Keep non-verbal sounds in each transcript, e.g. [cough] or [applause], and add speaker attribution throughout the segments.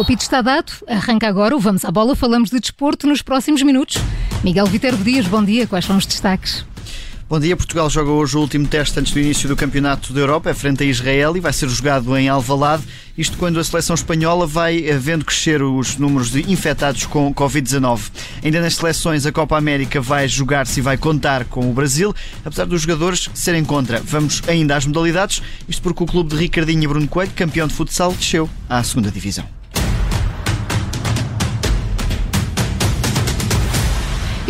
Speaker 1: O apito está dado, arranca agora o Vamos à Bola, falamos de desporto nos próximos minutos. Miguel Viterbo Dias, bom dia, quais são os destaques?
Speaker 2: Bom dia, Portugal joga hoje o último teste antes do início do Campeonato da Europa, é frente a Israel e vai ser jogado em Alvalade. Isto quando a seleção espanhola vai vendo crescer os números de infectados com Covid-19. Ainda nas seleções, a Copa América vai jogar-se e vai contar com o Brasil, apesar dos jogadores serem contra. Vamos ainda às modalidades, isto porque o clube de Ricardinho e Bruno Coelho, campeão de futsal, desceu à segunda divisão.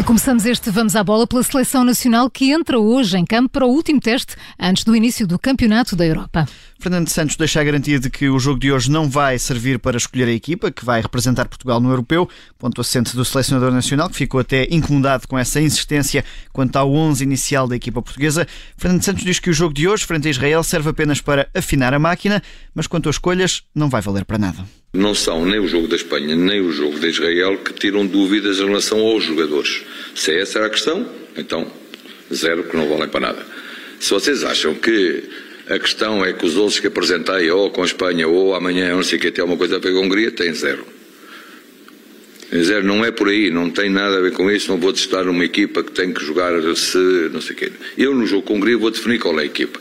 Speaker 1: E começamos este Vamos à Bola pela Seleção Nacional que entra hoje em campo para o último teste antes do início do Campeonato da Europa.
Speaker 2: Fernando Santos deixa a garantia de que o jogo de hoje não vai servir para escolher a equipa que vai representar Portugal no Europeu, ponto assente do selecionador nacional, que ficou até incomodado com essa insistência quanto ao 11 inicial da equipa portuguesa. Fernando Santos diz que o jogo de hoje, frente a Israel, serve apenas para afinar a máquina, mas quanto às escolhas, não vai valer para nada.
Speaker 3: Não são nem o jogo da Espanha nem o jogo de Israel que tiram dúvidas em relação aos jogadores. Se essa era a questão, então zero que não valem para nada. Se vocês acham que a questão é que os outros que apresentei, ou com a Espanha, ou amanhã, não sei o que, tem alguma coisa a ver com a Hungria, tem zero. Tem zero, não é por aí, não tem nada a ver com isso, não vou testar uma equipa que tem que jogar se, não sei o quê. Eu no jogo com a Hungria vou definir qual é a equipa.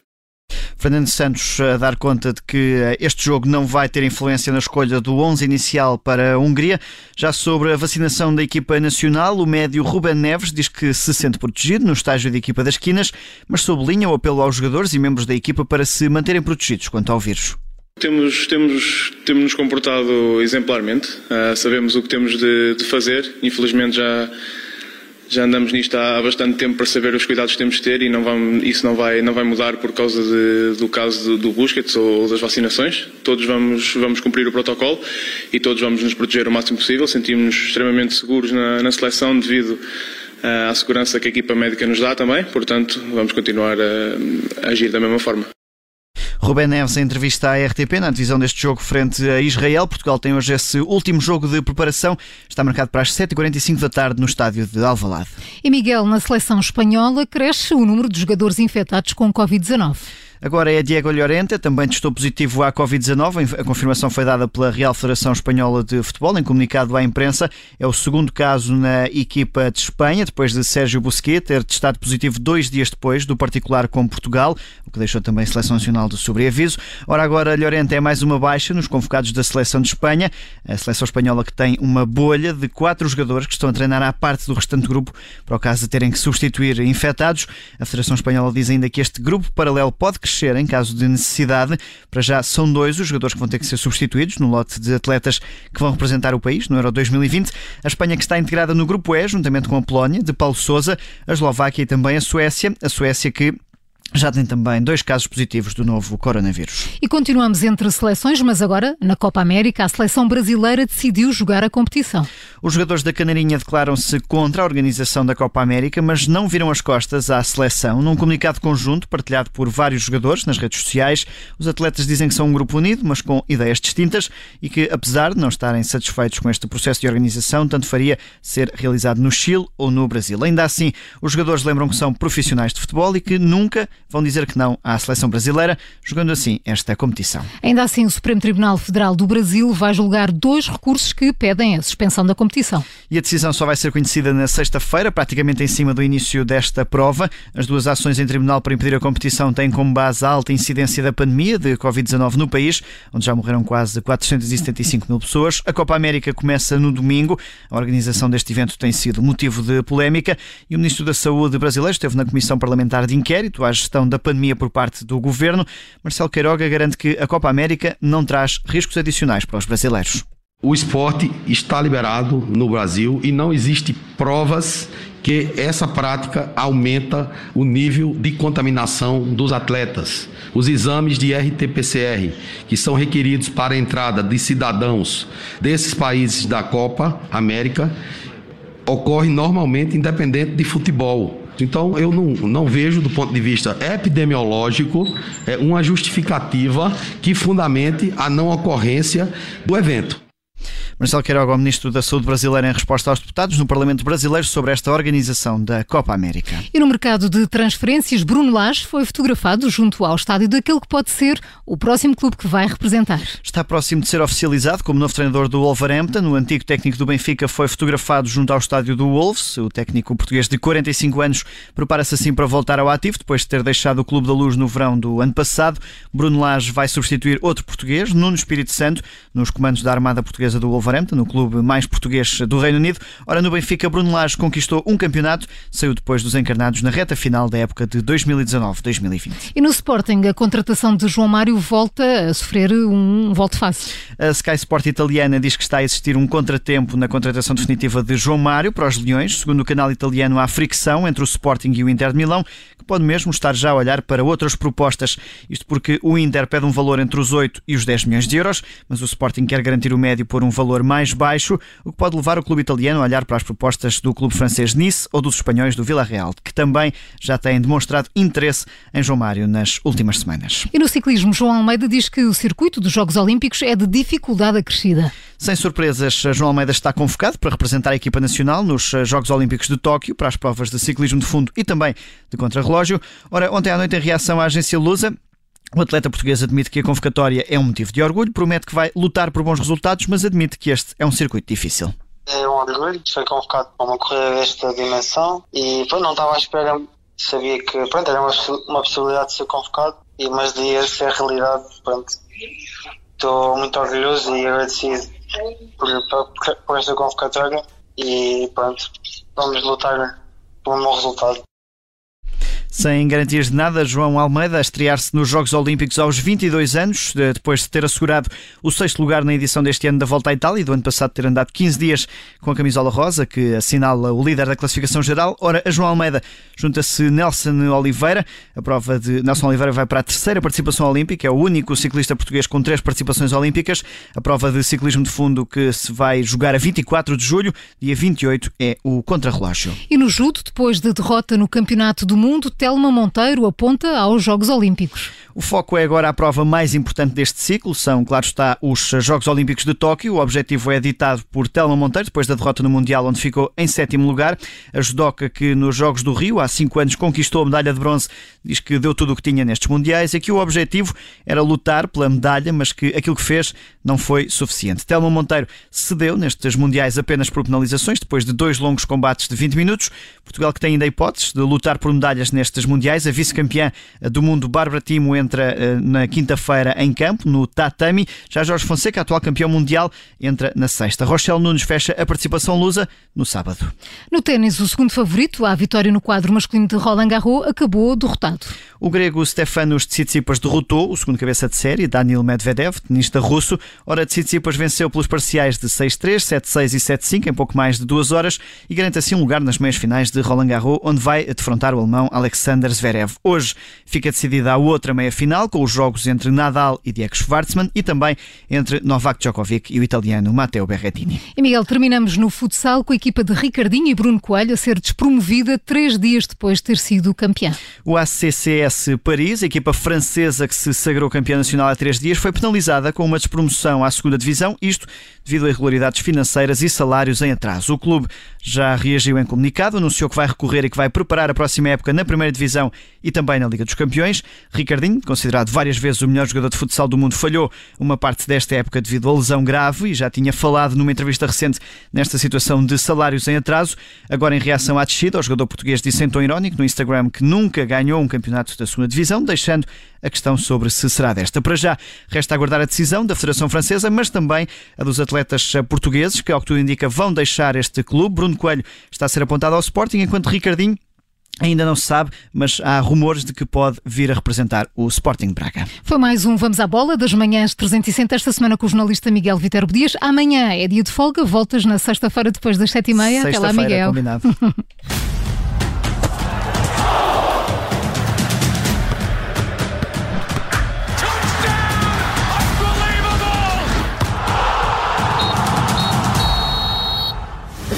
Speaker 2: Fernando Santos a dar conta de que eh, este jogo não vai ter influência na escolha do 11 inicial para a Hungria. Já sobre a vacinação da equipa nacional, o médio Ruben Neves diz que se sente protegido no estágio de equipa das quinas, mas sublinha o apelo aos jogadores e membros da equipa para se manterem protegidos quanto ao vírus.
Speaker 4: Temos, temos, temos nos comportado exemplarmente, uh, sabemos o que temos de, de fazer, infelizmente já já andamos nisto há bastante tempo para saber os cuidados que temos de ter e não vamos, isso não vai, não vai mudar por causa de, do caso do, Busquets ou das vacinações. Todos vamos, vamos cumprir o protocolo e todos vamos nos proteger o máximo possível. Sentimos-nos extremamente seguros na, na seleção devido uh, à segurança que a equipa médica nos dá também. Portanto, vamos continuar a, a agir da mesma forma.
Speaker 2: Rubén Neves, em entrevista à RTP, na divisão deste jogo frente a Israel. Portugal tem hoje esse último jogo de preparação. Está marcado para as 7h45 da tarde no estádio de Alvalade.
Speaker 1: E Miguel, na seleção espanhola, cresce o número de jogadores infectados com Covid-19.
Speaker 2: Agora é Diego Llorente, também testou positivo à Covid-19. A confirmação foi dada pela Real Federação Espanhola de Futebol, em comunicado à imprensa. É o segundo caso na equipa de Espanha, depois de Sérgio Busquets ter testado positivo dois dias depois do particular com Portugal, o que deixou também a Seleção Nacional de sobreaviso. Ora, agora Llorente é mais uma baixa nos convocados da Seleção de Espanha. A Seleção Espanhola que tem uma bolha de quatro jogadores que estão a treinar à parte do restante grupo, para o caso de terem que substituir infectados. A Federação Espanhola diz ainda que este grupo paralelo pode crescer em caso de necessidade. Para já são dois os jogadores que vão ter que ser substituídos no lote de atletas que vão representar o país no Euro 2020. A Espanha que está integrada no grupo E, juntamente com a Polónia, de Paulo Sousa, a Eslováquia e também a Suécia. A Suécia que já tem também dois casos positivos do novo coronavírus.
Speaker 1: E continuamos entre seleções, mas agora, na Copa América, a seleção brasileira decidiu jogar a competição.
Speaker 2: Os jogadores da Canarinha declaram-se contra a organização da Copa América, mas não viram as costas à seleção. Num comunicado conjunto partilhado por vários jogadores nas redes sociais, os atletas dizem que são um grupo unido, mas com ideias distintas e que, apesar de não estarem satisfeitos com este processo de organização, tanto faria ser realizado no Chile ou no Brasil. Ainda assim, os jogadores lembram que são profissionais de futebol e que nunca vão dizer que não à seleção brasileira, jogando assim esta competição.
Speaker 1: Ainda assim, o Supremo Tribunal Federal do Brasil vai julgar dois recursos que pedem a suspensão da competição.
Speaker 2: E a decisão só vai ser conhecida na sexta-feira, praticamente em cima do início desta prova. As duas ações em tribunal para impedir a competição têm como base a alta incidência da pandemia de Covid-19 no país, onde já morreram quase 475 mil pessoas. A Copa América começa no domingo. A organização deste evento tem sido motivo de polémica e o Ministro da Saúde brasileiro esteve na Comissão Parlamentar de Inquérito à gestão da pandemia por parte do governo. Marcelo Queiroga garante que a Copa América não traz riscos adicionais para os brasileiros.
Speaker 5: O esporte está liberado no Brasil e não existe provas que essa prática aumenta o nível de contaminação dos atletas. Os exames de RT-PCR, que são requeridos para a entrada de cidadãos desses países da Copa América, ocorrem normalmente independente de futebol. Então, eu não, não vejo, do ponto de vista epidemiológico, é, uma justificativa que fundamente a não ocorrência do evento.
Speaker 2: Marcelo Queiroga, o Ministro da Saúde brasileiro, em resposta aos deputados no Parlamento Brasileiro sobre esta organização da Copa América.
Speaker 1: E no mercado de transferências, Bruno Lage foi fotografado junto ao estádio daquele que pode ser o próximo clube que vai representar.
Speaker 2: Está próximo de ser oficializado como novo treinador do Wolverhampton. O antigo técnico do Benfica foi fotografado junto ao estádio do Wolves. O técnico português de 45 anos prepara-se assim para voltar ao ativo depois de ter deixado o Clube da Luz no verão do ano passado. Bruno Lage vai substituir outro português, Nuno Espírito Santo, nos comandos da Armada Portuguesa do Wolverhampton, no clube mais português do Reino Unido. Ora, no Benfica, Bruno Lage conquistou um campeonato, saiu depois dos encarnados na reta final da época de 2019-2020.
Speaker 1: E no Sporting, a contratação de João Mário volta a sofrer um volte face.
Speaker 2: A Sky Sport italiana diz que está a existir um contratempo na contratação definitiva de João Mário para os Leões. Segundo o canal italiano, há fricção entre o Sporting e o Inter de Milão, pode mesmo estar já a olhar para outras propostas. Isto porque o Inter pede um valor entre os 8 e os 10 milhões de euros, mas o Sporting quer garantir o médio por um valor mais baixo, o que pode levar o clube italiano a olhar para as propostas do clube francês Nice ou dos espanhóis do Villarreal, que também já têm demonstrado interesse em João Mário nas últimas semanas.
Speaker 1: E no ciclismo, João Almeida diz que o circuito dos Jogos Olímpicos é de dificuldade acrescida.
Speaker 2: Sem surpresas, João Almeida está convocado para representar a equipa nacional nos Jogos Olímpicos de Tóquio para as provas de ciclismo de fundo e também de contrarrelógio. Ora, ontem à noite, em reação à agência Lusa, o atleta português admite que a convocatória é um motivo de orgulho, promete que vai lutar por bons resultados, mas admite que este é um circuito difícil.
Speaker 6: É um orgulho, foi convocado para uma corrida desta dimensão e pronto, não estava à espera, sabia que pronto, era uma, uma possibilidade de ser convocado, mas de ser realidade, pronto. Estou muito orgulhoso e agradecido por, por, esta convocatória e pronto, vamos lutar um bom resultado.
Speaker 2: Sem garantias de nada, João Almeida a estrear-se nos Jogos Olímpicos aos 22 anos, depois de ter assegurado o sexto lugar na edição deste ano da Volta à Itália e do ano passado ter andado 15 dias com a camisola rosa, que assinala o líder da classificação geral. Ora, a João Almeida junta-se Nelson Oliveira. A prova de Nelson Oliveira vai para a terceira participação olímpica, é o único ciclista português com três participações olímpicas. A prova de ciclismo de fundo que se vai jogar a 24 de julho, dia 28 é o contrarrelógio.
Speaker 1: E no judo, depois de derrota no Campeonato do Mundo, Telma Monteiro aponta aos Jogos Olímpicos.
Speaker 2: O foco é agora a prova mais importante deste ciclo, são, claro está, os Jogos Olímpicos de Tóquio. O objetivo é ditado por Telma Monteiro, depois da derrota no Mundial, onde ficou em sétimo lugar. A judoca que nos Jogos do Rio, há cinco anos, conquistou a medalha de bronze, diz que deu tudo o que tinha nestes Mundiais. Aqui o objetivo era lutar pela medalha, mas que aquilo que fez não foi suficiente. Telma Monteiro cedeu nestes Mundiais apenas por penalizações, depois de dois longos combates de 20 minutos. Portugal que tem ainda a hipótese de lutar por medalhas nestes Mundiais. A vice-campeã do mundo, Bárbara Timo, entra eh, na quinta-feira em campo, no tatami. Já Jorge Fonseca, atual campeão mundial, entra na sexta. Rochelle Nunes fecha a participação lusa no sábado.
Speaker 1: No ténis, o segundo favorito à vitória no quadro masculino de Roland Garros acabou derrotado.
Speaker 2: O grego Stefanos Tsitsipas derrotou o segundo cabeça de série, Daniel Medvedev, tenista russo. Ora, Tsitsipas venceu pelos parciais de 6-3, 7-6 e 7-5 em pouco mais de duas horas e garante assim um lugar nas meias finais de Roland Garros, onde vai defrontar o alemão Alexander Zverev. Hoje fica decidida a outra meia-final, com os jogos entre Nadal e Diego Schwartzman e também entre Novak Djokovic e o italiano Matteo Berrettini.
Speaker 1: E Miguel, terminamos no futsal com a equipa de Ricardinho e Bruno Coelho a ser despromovida três dias depois de ter sido campeã.
Speaker 2: O ACCS Paris, a equipa francesa que se sagrou campeã nacional há três dias, foi penalizada com uma despromoção à segunda divisão, isto devido a irregularidades financeiras e salários em atraso. O clube já reagiu em comunicado, anunciou que vai recorrer e que vai preparar a próxima época na primeira divisão e também na Liga dos Campeões. Ricardinho, considerado várias vezes o melhor jogador de futsal do mundo, falhou uma parte desta época devido a lesão grave e já tinha falado numa entrevista recente nesta situação de salários em atraso. Agora, em reação à descida, o jogador português disse em tom irónico no Instagram que nunca ganhou um campeonato da segunda divisão, deixando a questão sobre se será desta. Para já, resta aguardar a decisão da Federação Francesa, mas também a dos atletas portugueses, que, ao que tudo indica, vão deixar este clube. Bruno Coelho está a ser apontado ao Sporting, enquanto Ricardinho Ainda não se sabe, mas há rumores de que pode vir a representar o Sporting Braga.
Speaker 1: Foi mais um Vamos à Bola das manhãs 360 esta semana com o jornalista Miguel Viterbo Dias. Amanhã é dia de folga, voltas na sexta-feira depois das sete e meia. Até lá, Miguel.
Speaker 2: Combinado. [laughs]